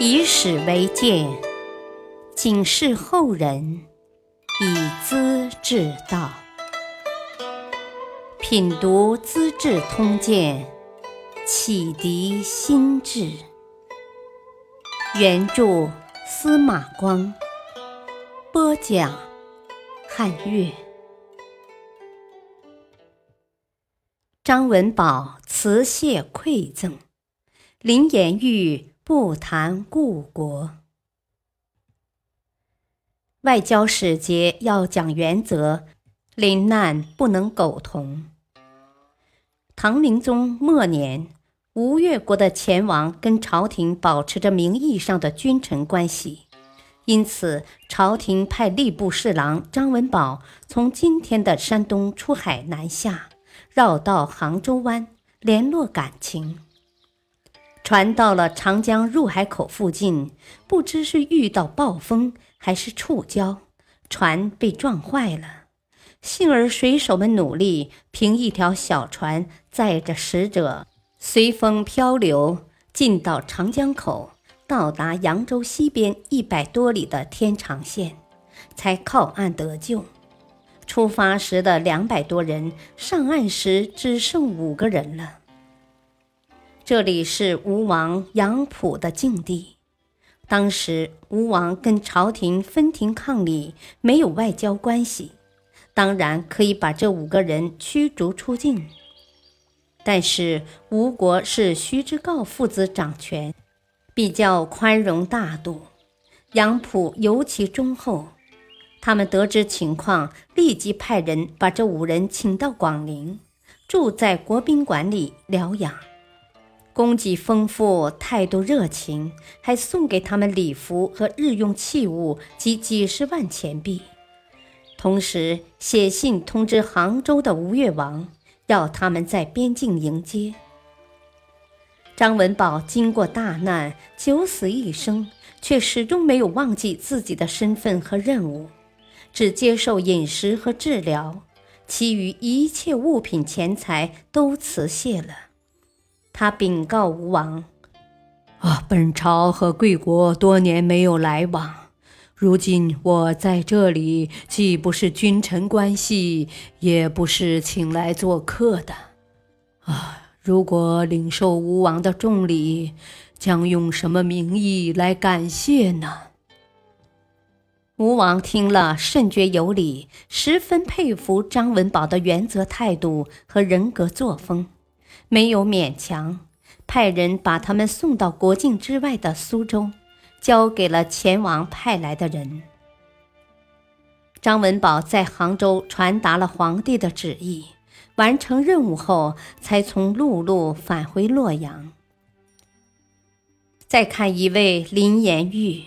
以史为鉴，警示后人，以资治道。品读《资治通鉴》，启迪心智。原著司马光，播讲汉乐。张文宝辞谢馈赠，林颜玉。不谈故国，外交使节要讲原则，临难不能苟同。唐明宗末年，吴越国的前王跟朝廷保持着名义上的君臣关系，因此朝廷派吏部侍郎张文宝从今天的山东出海南下，绕道杭州湾联络感情。船到了长江入海口附近，不知是遇到暴风还是触礁，船被撞坏了。幸而水手们努力，凭一条小船载着使者，随风漂流，进到长江口，到达扬州西边一百多里的天长县，才靠岸得救。出发时的两百多人，上岸时只剩五个人了。这里是吴王杨溥的境地。当时吴王跟朝廷分庭抗礼，没有外交关系，当然可以把这五个人驱逐出境。但是吴国是徐知诰父子掌权，比较宽容大度，杨溥尤其忠厚。他们得知情况，立即派人把这五人请到广陵，住在国宾馆里疗养。供给丰富，态度热情，还送给他们礼服和日用器物及几十万钱币。同时写信通知杭州的吴越王，要他们在边境迎接。张文宝经过大难，九死一生，却始终没有忘记自己的身份和任务，只接受饮食和治疗，其余一切物品、钱财都辞谢了。他禀告吴王：“啊，本朝和贵国多年没有来往，如今我在这里，既不是君臣关系，也不是请来做客的。啊，如果领受吴王的重礼，将用什么名义来感谢呢？”吴王听了，甚觉有理，十分佩服张文宝的原则态度和人格作风。没有勉强，派人把他们送到国境之外的苏州，交给了前王派来的人。张文宝在杭州传达了皇帝的旨意，完成任务后，才从陆路返回洛阳。再看一位林延玉，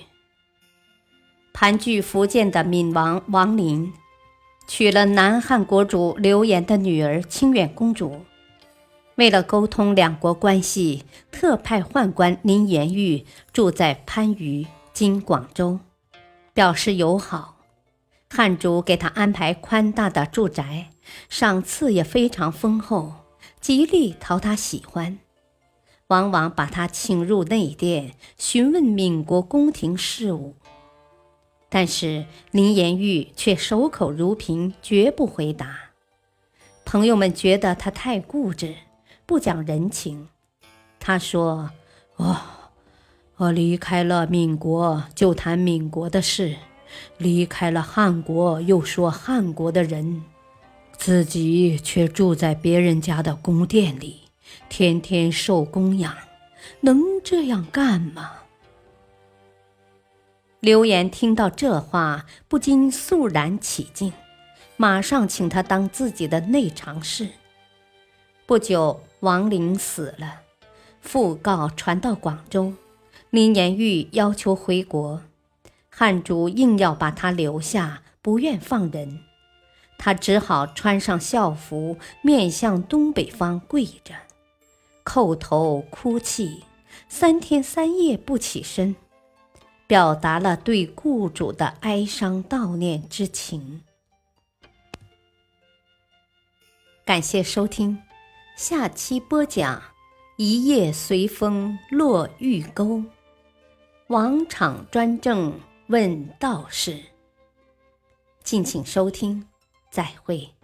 盘踞福建的闽王王林，娶了南汉国主刘岩的女儿清远公主。为了沟通两国关系，特派宦官林延玉住在番禺（今广州），表示友好。汉主给他安排宽大的住宅，赏赐也非常丰厚，极力讨他喜欢。往往把他请入内殿，询问闽国宫廷事务。但是林延玉却守口如瓶，绝不回答。朋友们觉得他太固执。不讲人情，他说：“哦，我离开了闽国就谈闽国的事，离开了汉国又说汉国的人，自己却住在别人家的宫殿里，天天受供养，能这样干吗？”刘岩听到这话，不禁肃然起敬，马上请他当自己的内常侍。不久。王陵死了，讣告传到广州，林延玉要求回国，汉主硬要把他留下，不愿放人，他只好穿上校服，面向东北方跪着，叩头哭泣，三天三夜不起身，表达了对雇主的哀伤悼念之情。感谢收听。下期播讲：一夜随风落玉钩。王场专政问道士。敬请收听，再会。